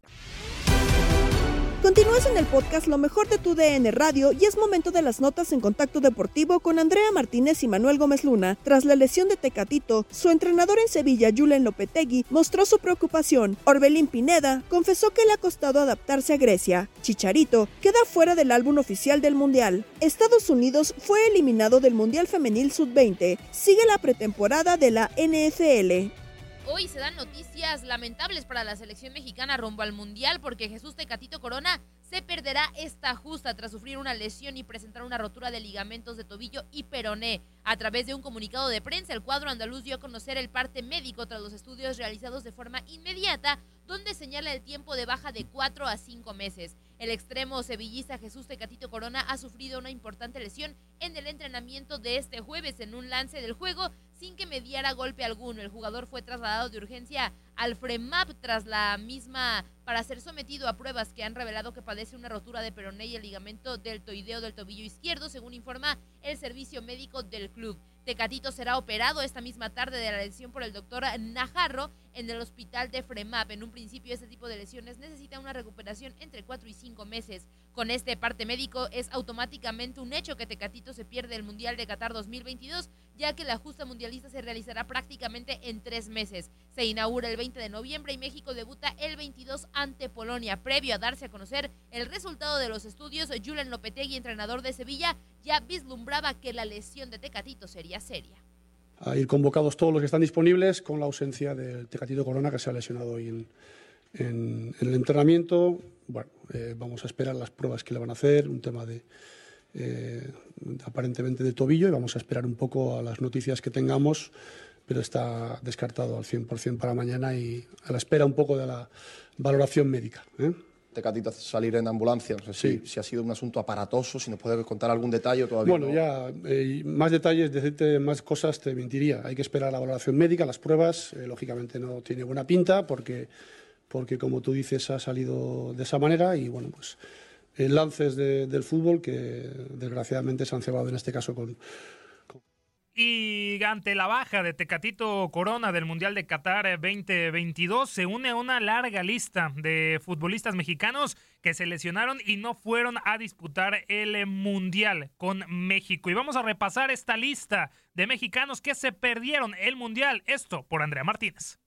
Continúas en el podcast Lo mejor de tu DN Radio y es momento de las notas en contacto deportivo con Andrea Martínez y Manuel Gómez Luna. Tras la lesión de Tecatito, su entrenador en Sevilla, Julen Lopetegui, mostró su preocupación. Orbelín Pineda confesó que le ha costado adaptarse a Grecia. Chicharito queda fuera del álbum oficial del Mundial. Estados Unidos fue eliminado del Mundial Femenil Sub-20. Sigue la pretemporada de la NFL. Hoy se dan noticias lamentables para la selección mexicana rumbo al Mundial porque Jesús Tecatito Corona se perderá esta justa tras sufrir una lesión y presentar una rotura de ligamentos de tobillo y peroné. A través de un comunicado de prensa, el cuadro andaluz dio a conocer el parte médico tras los estudios realizados de forma inmediata, donde señala el tiempo de baja de 4 a 5 meses. El extremo sevillista Jesús Tecatito Corona ha sufrido una importante lesión en el entrenamiento de este jueves en un lance del juego sin que mediara golpe alguno. El jugador fue trasladado de urgencia al FREMAP tras la misma para ser sometido a pruebas que han revelado que padece una rotura de peroné y el ligamento deltoideo del tobillo izquierdo, según informa el servicio médico del club. Tecatito será operado esta misma tarde de la lesión por el doctor Najarro en el hospital de Fremap. En un principio, este tipo de lesiones necesita una recuperación entre 4 y 5 meses. Con este parte médico, es automáticamente un hecho que Tecatito se pierde el Mundial de Qatar 2022, ya que la justa mundialista se realizará prácticamente en tres meses. Se inaugura el 20 de noviembre y México debuta el 22 ante Polonia. Previo a darse a conocer el resultado de los estudios, Julen Lopetegui, entrenador de Sevilla, ya vislumbraba que la lesión de Tecatito sería seria. A ir convocados todos los que están disponibles con la ausencia del Tecatito Corona que se ha lesionado hoy en, en, el entrenamiento. Bueno, eh, vamos a esperar las pruebas que le van a hacer, un tema de eh, aparentemente de tobillo y vamos a esperar un poco a las noticias que tengamos, pero está descartado al 100% para mañana y a la espera un poco de la valoración médica. ¿eh? Tecatito salir en ambulancia, no sé si, si, ha sido un asunto aparatoso, si nos puede contar algún detalle todavía. Bueno, ya eh, más detalles, decirte más cosas te mentiría. Hay que esperar la valoración médica, las pruebas, lógicamente no tiene buena pinta porque porque como tú dices ha salido de esa manera y bueno, pues eh, lances del fútbol que desgraciadamente se han cebado en este caso con, y ante la baja de Tecatito Corona del Mundial de Qatar 2022, se une una larga lista de futbolistas mexicanos que se lesionaron y no fueron a disputar el Mundial con México. Y vamos a repasar esta lista de mexicanos que se perdieron el Mundial. Esto por Andrea Martínez.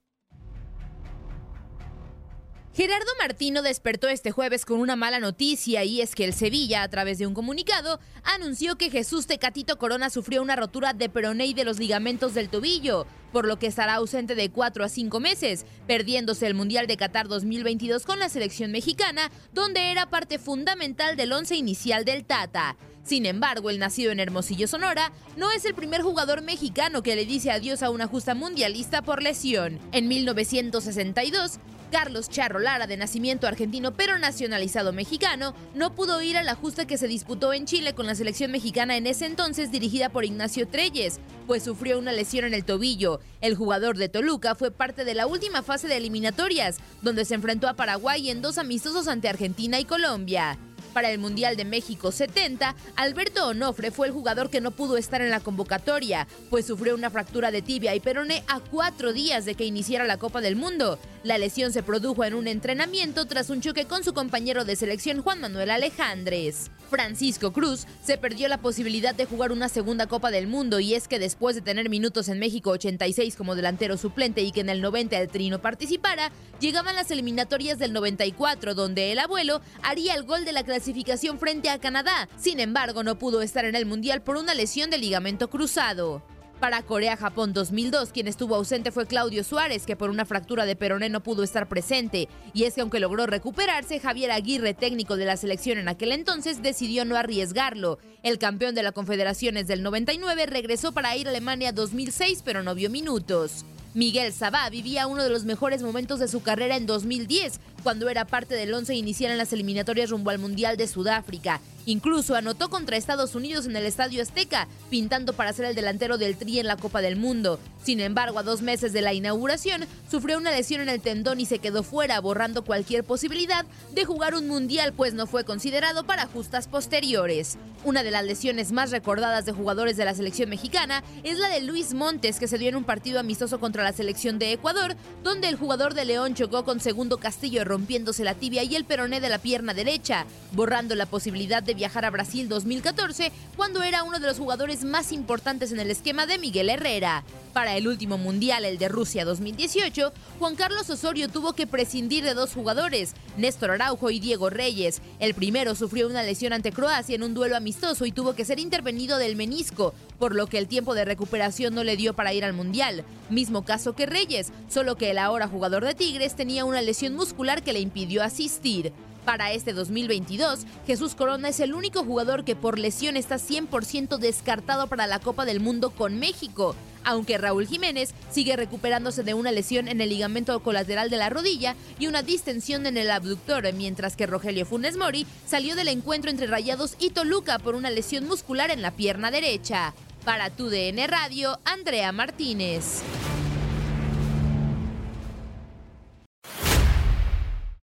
Gerardo Martino despertó este jueves con una mala noticia y es que el Sevilla, a través de un comunicado, anunció que Jesús Tecatito Corona sufrió una rotura de peroné y de los ligamentos del tobillo, por lo que estará ausente de cuatro a cinco meses, perdiéndose el Mundial de Qatar 2022 con la selección mexicana, donde era parte fundamental del once inicial del Tata. Sin embargo, el nacido en Hermosillo, Sonora, no es el primer jugador mexicano que le dice adiós a una justa mundialista por lesión. En 1962, Carlos Charro Lara, de nacimiento argentino pero nacionalizado mexicano, no pudo ir a la justa que se disputó en Chile con la selección mexicana en ese entonces dirigida por Ignacio Treyes, pues sufrió una lesión en el tobillo. El jugador de Toluca fue parte de la última fase de eliminatorias, donde se enfrentó a Paraguay en dos amistosos ante Argentina y Colombia. Para el Mundial de México 70, Alberto Onofre fue el jugador que no pudo estar en la convocatoria, pues sufrió una fractura de tibia y peroné a cuatro días de que iniciara la Copa del Mundo. La lesión se produjo en un entrenamiento tras un choque con su compañero de selección Juan Manuel Alejandres. Francisco Cruz se perdió la posibilidad de jugar una segunda Copa del Mundo y es que después de tener minutos en México 86 como delantero suplente y que en el 90 el Trino participara, llegaban las eliminatorias del 94 donde el abuelo haría el gol de la clasificación frente a Canadá. Sin embargo, no pudo estar en el Mundial por una lesión de ligamento cruzado. Para Corea-Japón 2002, quien estuvo ausente fue Claudio Suárez, que por una fractura de peroné no pudo estar presente. Y es que aunque logró recuperarse, Javier Aguirre, técnico de la selección en aquel entonces, decidió no arriesgarlo. El campeón de la Confederaciones del 99 regresó para ir a Alemania 2006, pero no vio minutos. Miguel Sabá vivía uno de los mejores momentos de su carrera en 2010, cuando era parte del once inicial en las eliminatorias rumbo al Mundial de Sudáfrica. Incluso anotó contra Estados Unidos en el Estadio Azteca, pintando para ser el delantero del Tri en la Copa del Mundo. Sin embargo, a dos meses de la inauguración, sufrió una lesión en el tendón y se quedó fuera, borrando cualquier posibilidad de jugar un mundial, pues no fue considerado para justas posteriores. Una de las lesiones más recordadas de jugadores de la selección mexicana es la de Luis Montes, que se dio en un partido amistoso contra la selección de Ecuador, donde el jugador de León chocó con Segundo Castillo rompiéndose la tibia y el peroné de la pierna derecha, borrando la posibilidad de viajar a Brasil 2014, cuando era uno de los jugadores más importantes en el esquema de Miguel Herrera. Para el último mundial, el de Rusia 2018, Juan Carlos Osorio tuvo que prescindir de dos jugadores, Néstor Araujo y Diego Reyes. El primero sufrió una lesión ante Croacia en un duelo amistoso y tuvo que ser intervenido del menisco, por lo que el tiempo de recuperación no le dio para ir al mundial. Mismo caso que Reyes, solo que el ahora jugador de Tigres tenía una lesión muscular que le impidió asistir. Para este 2022, Jesús Corona es el único jugador que por lesión está 100% descartado para la Copa del Mundo con México, aunque Raúl Jiménez sigue recuperándose de una lesión en el ligamento colateral de la rodilla y una distensión en el abductor, mientras que Rogelio Funes Mori salió del encuentro entre Rayados y Toluca por una lesión muscular en la pierna derecha. Para tu DN Radio, Andrea Martínez.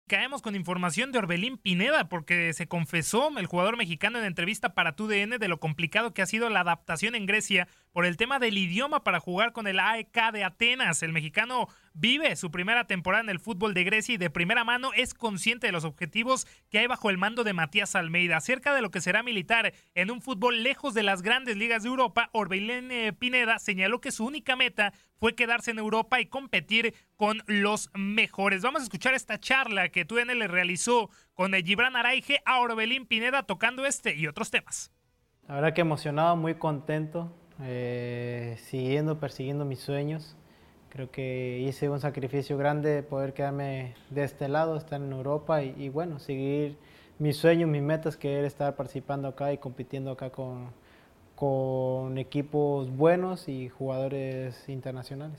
Caemos con información de Orbelín Pineda porque se confesó el jugador mexicano en entrevista para TUDN de lo complicado que ha sido la adaptación en Grecia por el tema del idioma para jugar con el AEK de Atenas. El mexicano vive su primera temporada en el fútbol de Grecia y de primera mano es consciente de los objetivos que hay bajo el mando de Matías Almeida. Acerca de lo que será militar en un fútbol lejos de las grandes ligas de Europa, Orbelén eh, Pineda señaló que su única meta fue quedarse en Europa y competir con los mejores. Vamos a escuchar esta charla que TUDN le realizó con el Gibran Araige a Orbelín Pineda tocando este y otros temas. La verdad que emocionado, muy contento, eh, siguiendo, persiguiendo mis sueños. Creo que hice un sacrificio grande de poder quedarme de este lado, estar en Europa y, bueno, seguir mis sueños, mis metas, que era estar participando acá y compitiendo acá con, con equipos buenos y jugadores internacionales.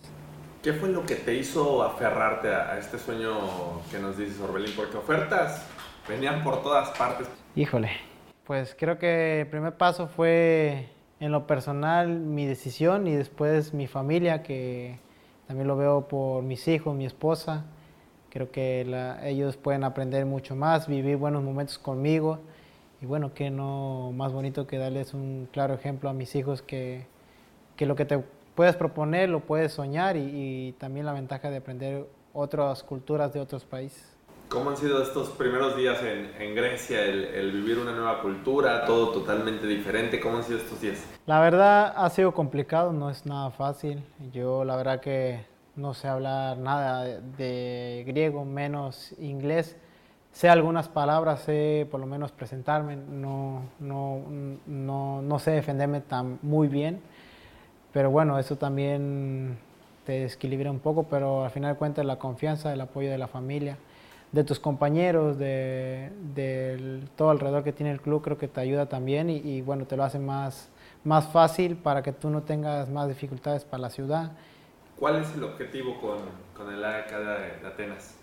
¿Qué fue lo que te hizo aferrarte a, este sueño que nos dices, Orbelín? Porque ofertas venían por todas partes. Híjole, pues creo que el primer paso fue en lo personal mi decisión y después mi familia, que también lo veo por mis hijos, mi esposa. Creo que ellos pueden aprender mucho más, vivir buenos momentos conmigo. Y bueno, que no más bonito que darles un claro ejemplo a mis hijos que, que lo que te puedes proponer lo puedes soñar y, también la ventaja de aprender otras culturas de otros países. ¿Cómo han sido estos primeros días en, en Grecia, el, el, vivir una nueva cultura, todo totalmente diferente? ¿Cómo han sido estos días? La verdad ha sido complicado, no es nada fácil. Yo la verdad que no sé hablar nada de griego, menos inglés. Sé algunas palabras, sé por lo menos presentarme, no, no, no, no sé defenderme tan muy bien. Pero bueno, eso también te desequilibra un poco, pero al final de cuentas la confianza, el apoyo de la familia de tus compañeros, de, todo alrededor que tiene el club, creo que te ayuda también y, bueno, te lo hace más, más fácil para que tú no tengas más dificultades para la ciudad. ¿Cuál es el objetivo con, con el AEK de, Atenas?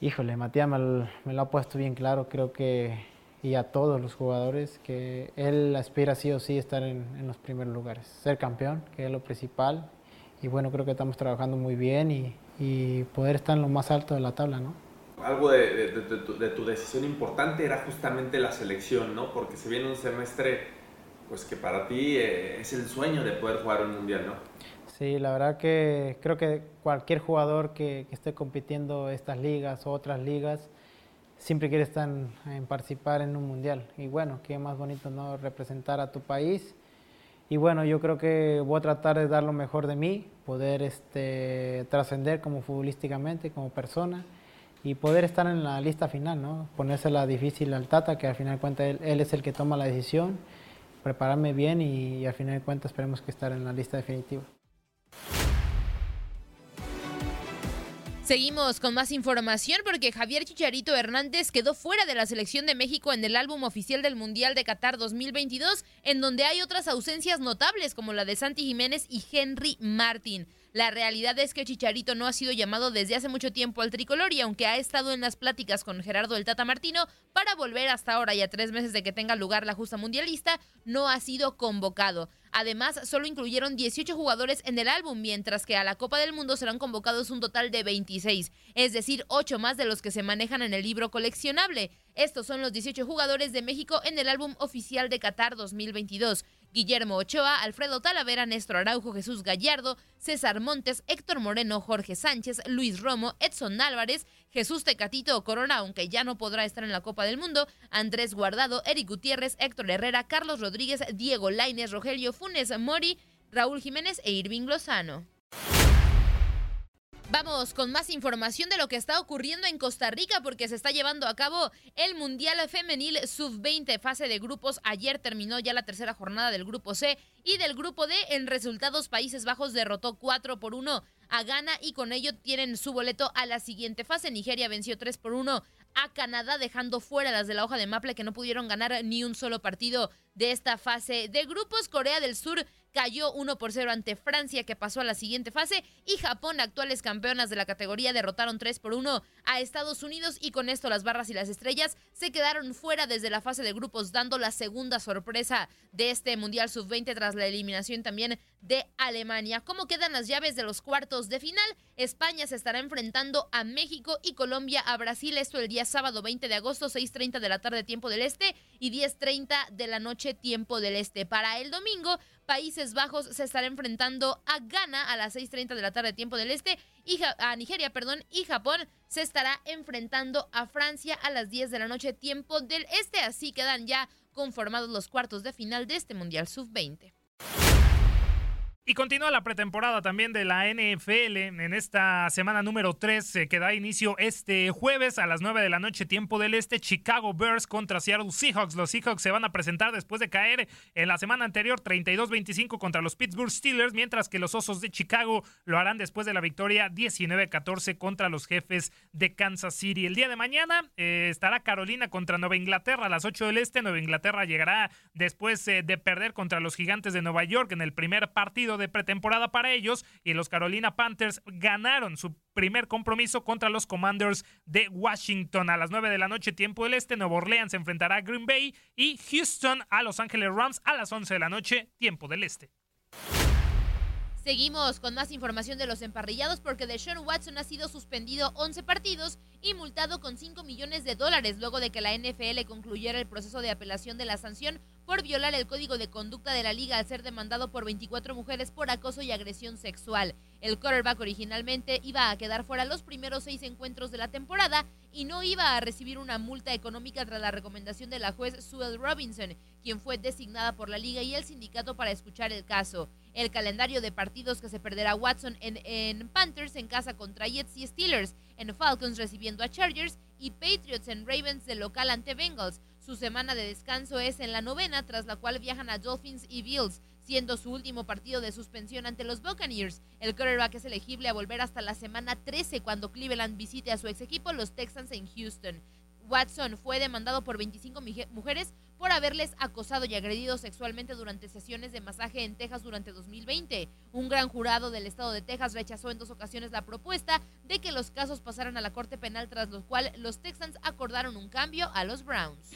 Híjole, Matías me, me, lo ha puesto bien claro, creo que, y a todos los jugadores, que él aspira sí o sí estar en, en los primeros lugares, ser campeón, que es lo principal, y bueno, creo que estamos trabajando muy bien y, y poder estar en lo más alto de la tabla, ¿no? Algo de, tu, decisión importante era justamente la selección, ¿no? Porque se viene un semestre, pues que para ti eh, es el sueño de poder jugar un mundial, ¿no? Sí, la verdad que creo que cualquier jugador que, esté compitiendo estas ligas o otras ligas siempre quiere estar en, participar en un mundial. Y bueno, qué más bonito, ¿no? Representar a tu país. Y bueno, yo creo que voy a tratar de dar lo mejor de mí, poder este, trascender como futbolísticamente, como persona y poder estar en la lista final, ¿no? Ponérsela difícil al Tata, que al final de cuentas él, es el que toma la decisión, prepararme bien y, al final de cuentas esperemos que estar en la lista definitiva. Seguimos con más información porque Javier Chicharito Hernández quedó fuera de la selección de México en el álbum oficial del Mundial de Qatar 2022, en donde hay otras ausencias notables como la de Santi Jiménez y Henry Martin. La realidad es que Chicharito no ha sido llamado desde hace mucho tiempo al tricolor y aunque ha estado en las pláticas con Gerardo el Tata Martino para volver hasta ahora y a tres meses de que tenga lugar la justa mundialista, no ha sido convocado. Además, solo incluyeron 18 jugadores en el álbum, mientras que a la Copa del Mundo serán convocados un total de 26, es decir, 8 más de los que se manejan en el libro coleccionable. Estos son los 18 jugadores de México en el álbum oficial de Qatar 2022. Guillermo Ochoa, Alfredo Talavera, Néstor Araujo, Jesús Gallardo, César Montes, Héctor Moreno, Jorge Sánchez, Luis Romo, Edson Álvarez, Jesús Tecatito Corona, aunque ya no podrá estar en la Copa del Mundo, Andrés Guardado, Eric Gutiérrez, Héctor Herrera, Carlos Rodríguez, Diego Laines, Rogelio Funes Mori, Raúl Jiménez e Irving Lozano. Vamos con más información de lo que está ocurriendo en Costa Rica porque se está llevando a cabo el Mundial Femenil Sub-20 fase de grupos. Ayer terminó ya la tercera jornada del grupo C y del grupo D en resultados Países Bajos derrotó 4 por 1 a Ghana y con ello tienen su boleto a la siguiente fase. Nigeria venció 3 por 1 a Canadá, dejando fuera las de la hoja de Maple que no pudieron ganar ni un solo partido de esta fase de grupos. Corea del Sur cayó 1 por 0 ante Francia, que pasó a la siguiente fase, y Japón, actuales campeonas de la categoría, derrotaron 3 por 1 a Estados Unidos, y con esto las barras y las estrellas se quedaron fuera desde la fase de grupos, dando la segunda sorpresa de este Mundial Sub-20 tras la eliminación también de Alemania. ¿Cómo quedan las llaves de los cuartos de final? España se estará enfrentando a México y Colombia a Brasil, esto el día sábado 20 de agosto, 6.30 de la tarde tiempo del este y 10.30 de la noche tiempo del este. Para el domingo, Países Bajos se estará enfrentando a Ghana a las 6.30 de la tarde tiempo del este y a Nigeria, perdón, y Japón se estará enfrentando a Francia a las 10 de la noche tiempo del este. Así quedan ya conformados los cuartos de final de este Mundial Sub-20. Y continúa la pretemporada también de la NFL en esta semana número 3 eh, que da inicio este jueves a las 9 de la noche tiempo del este Chicago Bears contra Seattle Seahawks. Los Seahawks se van a presentar después de caer en la semana anterior 32-25 contra los Pittsburgh Steelers, mientras que los Osos de Chicago lo harán después de la victoria 19-14 contra los jefes de Kansas City. El día de mañana eh, estará Carolina contra Nueva Inglaterra a las 8 del este. Nueva Inglaterra llegará después eh, de perder contra los Gigantes de Nueva York en el primer partido de pretemporada para ellos y los Carolina Panthers ganaron su primer compromiso contra los Commanders de Washington. A las 9 de la noche, tiempo del este, Nuevo Orleans se enfrentará a Green Bay y Houston a Los Ángeles Rams a las 11 de la noche, tiempo del este. Seguimos con más información de los emparrillados porque Deshaun Watson ha sido suspendido 11 partidos y multado con 5 millones de dólares luego de que la NFL concluyera el proceso de apelación de la sanción por violar el código de conducta de la liga al ser demandado por 24 mujeres por acoso y agresión sexual. El quarterback originalmente iba a quedar fuera los primeros seis encuentros de la temporada y no iba a recibir una multa económica tras la recomendación de la juez Sue Robinson, quien fue designada por la liga y el sindicato para escuchar el caso. El calendario de partidos que se perderá Watson en, en Panthers en casa contra Jets y Steelers, en Falcons recibiendo a Chargers y Patriots en Ravens de local ante Bengals. Su semana de descanso es en la novena, tras la cual viajan a Dolphins y Bills, siendo su último partido de suspensión ante los Buccaneers. El quarterback es elegible a volver hasta la semana 13 cuando Cleveland visite a su ex equipo, los Texans en Houston. Watson fue demandado por 25 mujeres por haberles acosado y agredido sexualmente durante sesiones de masaje en Texas durante 2020. Un gran jurado del estado de Texas rechazó en dos ocasiones la propuesta de que los casos pasaran a la Corte Penal, tras lo cual los Texans acordaron un cambio a los Browns.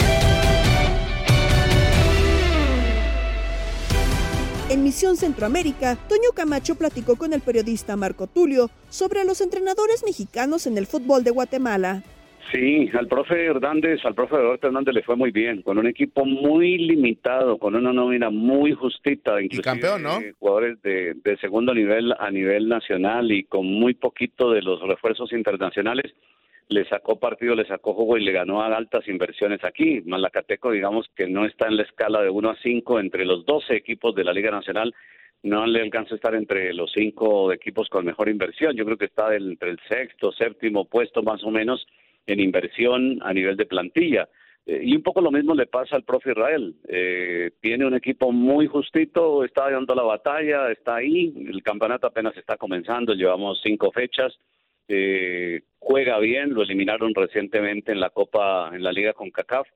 En Misión Centroamérica, Toño Camacho platicó con el periodista Marco Tulio sobre los entrenadores mexicanos en el fútbol de Guatemala. Sí, al profe Hernández, al profe Roberto Hernández le fue muy bien, con un equipo muy limitado, con una nómina muy justita, inclusive campeón, ¿no? jugadores de, de segundo nivel a nivel nacional y con muy poquito de los refuerzos internacionales, le sacó partido, le sacó juego y le ganó a altas inversiones aquí. Malacateco, digamos que no está en la escala de 1 a 5 entre los 12 equipos de la Liga Nacional, no le alcanza a estar entre los cinco equipos con mejor inversión. Yo creo que está entre el sexto, séptimo puesto más o menos en inversión a nivel de plantilla. Eh, y un poco lo mismo le pasa al profe Israel. Eh, tiene un equipo muy justito, está dando la batalla, está ahí. El campeonato apenas está comenzando, llevamos cinco fechas. Eh, juega bien, lo eliminaron recientemente en la Copa, en la Liga con CACAF,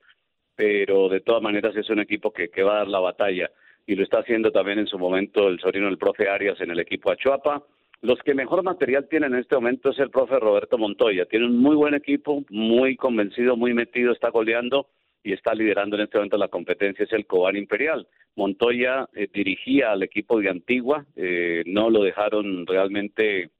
pero de todas maneras es un equipo que, que va a dar la batalla. Y lo está haciendo también en su momento el sobrino del profe Arias en el equipo Achuapa. Los que mejor material tienen en este momento es el profe Roberto Montoya. Tiene un muy buen equipo, muy convencido, muy metido, está goleando y está liderando en este momento la competencia. Es el Cobán Imperial. Montoya eh, dirigía al equipo de Antigua, eh, no lo dejaron realmente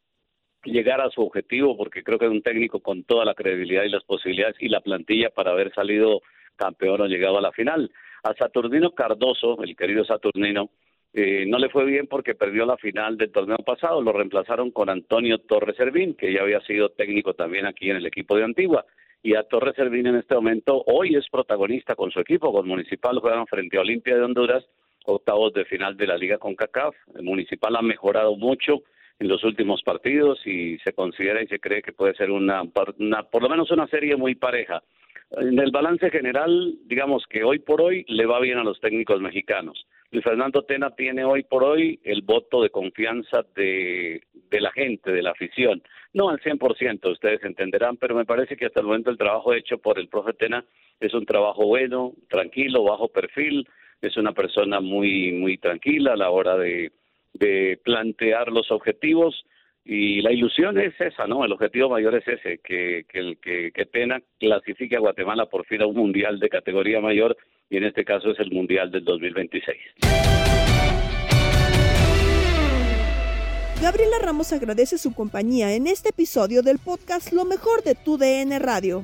llegar a su objetivo porque creo que es un técnico con toda la credibilidad y las posibilidades y la plantilla para haber salido campeón o llegado a la final. A Saturnino Cardoso, el querido Saturnino, eh, no le fue bien porque perdió la final del torneo pasado, lo reemplazaron con Antonio Torres Servín, que ya había sido técnico también aquí en el equipo de Antigua. Y a Torres Servín en este momento hoy es protagonista con su equipo, con Municipal, juegan frente a Olimpia de Honduras, octavos de final de la liga con CACAF. El Municipal ha mejorado mucho en los últimos partidos y se considera y se cree que puede ser una por lo menos una serie muy pareja. En el balance general, digamos que hoy por hoy le va bien a los técnicos mexicanos. Luis Fernando Tena tiene hoy por hoy el voto de confianza de, la gente, de la afición. No al 100%, ustedes entenderán, pero me parece que hasta el momento el trabajo hecho por el profe Tena es un trabajo bueno, tranquilo, bajo perfil, es una persona muy, muy tranquila a la hora de, de plantear los objetivos y la ilusión es esa, ¿no? El objetivo mayor es ese, que, que, que, que Tena clasifique a Guatemala por fin a un mundial de categoría mayor y en este caso es el mundial del 2026. Gabriela Ramos agradece su compañía en este episodio del podcast Lo mejor de tu DN Radio.